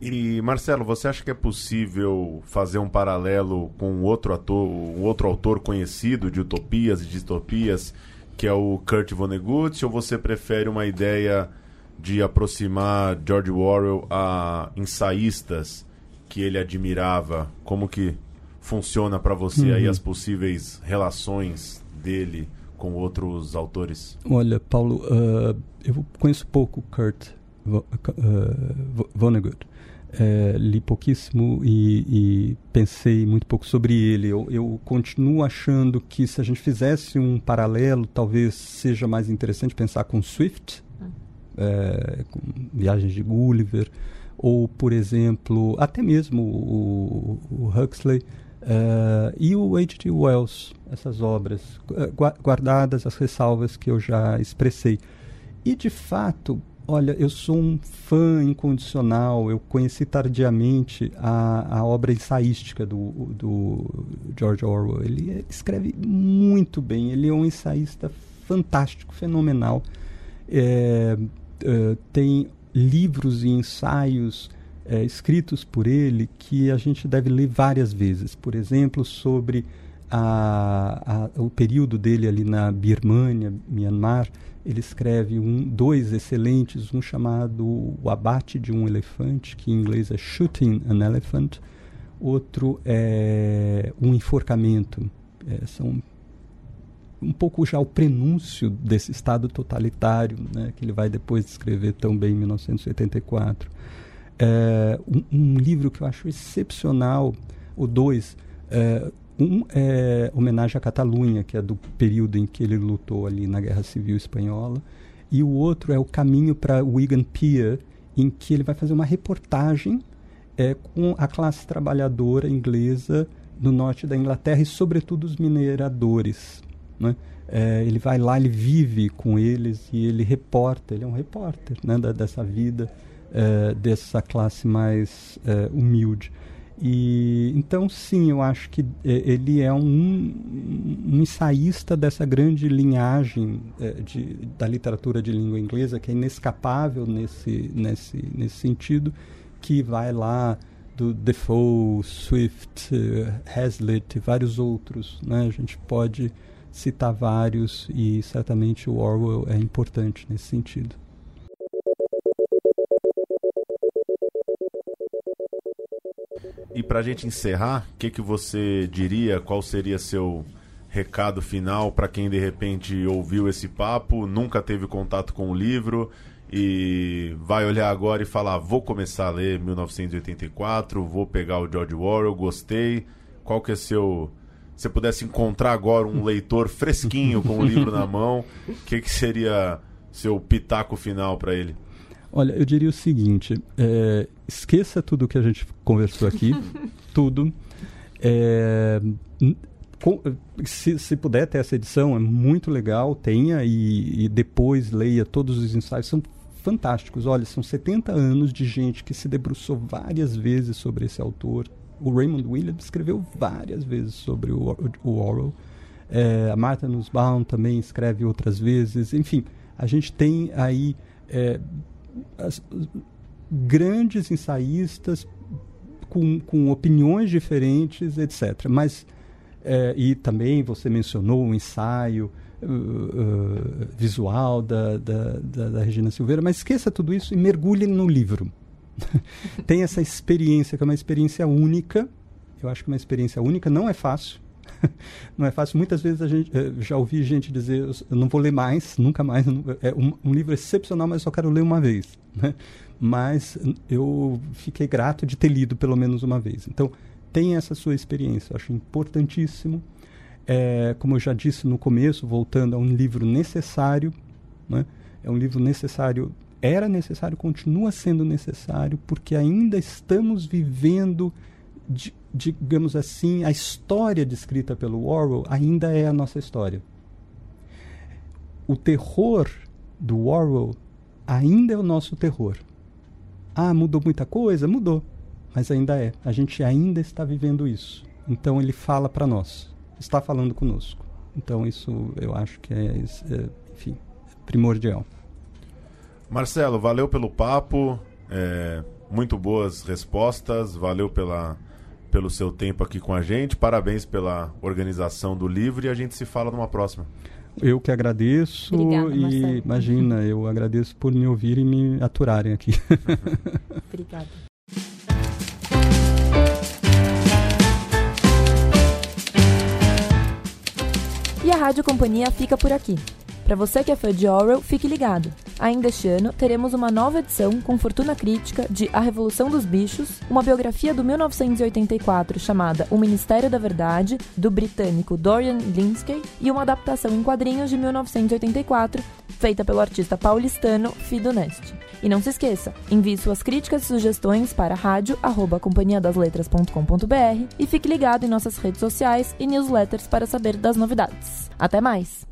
E Marcelo, você acha que é possível fazer um paralelo com outro ator, outro autor conhecido de utopias e distopias, que é o Kurt Vonnegut, ou você prefere uma ideia de aproximar George Orwell a ensaístas que ele admirava? Como que funciona para você uhum. aí as possíveis relações dele com outros autores? Olha, Paulo, uh, eu conheço pouco Kurt uh, Vonnegut. É, li pouquíssimo e, e, pensei muito pouco sobre ele. Eu, eu, continuo achando que se a gente fizesse um paralelo, talvez seja mais interessante pensar com Swift, hum. é, com Viagens de Gulliver, ou, por exemplo, até mesmo o, o Huxley uh, e o H.G. Wells, essas obras, uh, guardadas as ressalvas que eu já expressei. E, de fato, olha, eu sou um fã incondicional, eu conheci tardiamente a, a obra ensaística do, do George Orwell. Ele escreve muito bem, ele é um ensaísta fantástico, fenomenal. É, tem livros e ensaios é, escritos por ele que a gente deve ler várias vezes. Por exemplo, sobre a, a, o período dele ali na Birmânia, Myanmar. Ele escreve um, dois excelentes, um chamado O Abate de um Elefante, que em inglês é Shooting an Elephant, outro é Um Enforcamento. É, são um pouco já o prenúncio desse Estado totalitário, né, que ele vai depois descrever tão bem em 1984. É, um, um, livro que eu acho excepcional, o dois, é, um é Homenagem à Catalunha, que é do período em que ele lutou ali na Guerra Civil Espanhola, e o outro é O Caminho para Wigan Pier, em que ele vai fazer uma reportagem é, com a classe trabalhadora inglesa no norte da Inglaterra e, sobretudo, os mineradores. Né? É, ele vai lá, ele vive com eles e ele reporta, ele é um repórter né, da, dessa vida, é, dessa classe mais é, humilde. E então sim, eu acho que é, ele é um, um ensaísta dessa grande linhagem é, de, da literatura de língua inglesa que é inescapável nesse, nesse, nesse sentido, que vai lá do Defoe, Swift, Hazlitt e vários outros. Né? A gente pode citar vários e certamente o Orwell é importante nesse sentido. E para a gente encerrar, o que, que você diria? Qual seria seu recado final para quem de repente ouviu esse papo, nunca teve contato com o livro e vai olhar agora e falar: vou começar a ler 1984, vou pegar o George Orwell, gostei. Qual que é seu. Se você pudesse encontrar agora um leitor fresquinho com o livro na mão, o que, que seria seu pitaco final para ele? Olha, eu diria o seguinte: é, esqueça tudo que a gente conversou aqui, tudo. É, com, se, se, puder ter essa edição, é muito legal, tenha e, e, depois leia todos os ensaios, são fantásticos. Olha, são 70 anos de gente que se debruçou várias vezes sobre esse autor. O Raymond Williams escreveu várias vezes sobre o, o Orwell. É, a Martha Nussbaum também escreve outras vezes. Enfim, a gente tem aí é, as, grandes ensaístas com, com opiniões diferentes, etc. Mas é, e também você mencionou o ensaio uh, uh, visual da, da, da, da, Regina Silveira, mas esqueça tudo isso e mergulhe no livro. Tem essa experiência, que é uma experiência única. Eu acho que uma experiência única não é fácil. não é fácil. Muitas vezes a gente eh, já ouvi gente dizer: eu não vou ler mais, nunca mais. É um, um livro excepcional, mas eu só quero ler uma vez. Né? Mas eu fiquei grato de ter lido pelo menos uma vez. Então, tem essa sua experiência. Eu acho importantíssimo. É, como eu já disse no começo, voltando a um livro necessário, né? é um livro necessário, era necessário, continua sendo necessário, porque ainda estamos vivendo digamos assim, a história descrita pelo Orwell ainda é a nossa história. O terror do Orwell ainda é o nosso terror. Ah, mudou muita coisa? Mudou. Mas ainda é. A gente ainda está vivendo isso. Então ele fala para nós. Está falando conosco. Então isso eu acho que é, é enfim, primordial. Marcelo, valeu pelo papo. É, muito boas respostas. Valeu pela pelo seu tempo aqui com a gente. Parabéns pela organização do livro e a gente se fala numa próxima. Eu que agradeço Obrigada, e Marcelo. imagina, eu agradeço por me ouvir e me aturarem aqui. Obrigada. E a Rádio Companhia fica por aqui. Para você que é fã de Orwell, fique ligado. Ainda este ano, teremos uma nova edição com fortuna crítica de A Revolução dos Bichos, uma biografia do 1984 chamada O Ministério da Verdade, do britânico Dorian Linsky, e uma adaptação em quadrinhos de 1984, feita pelo artista paulistano Fido Nest. E não se esqueça, envie suas críticas e sugestões para rádio@companhiadasletras.com.br e fique ligado em nossas redes sociais e newsletters para saber das novidades. Até mais!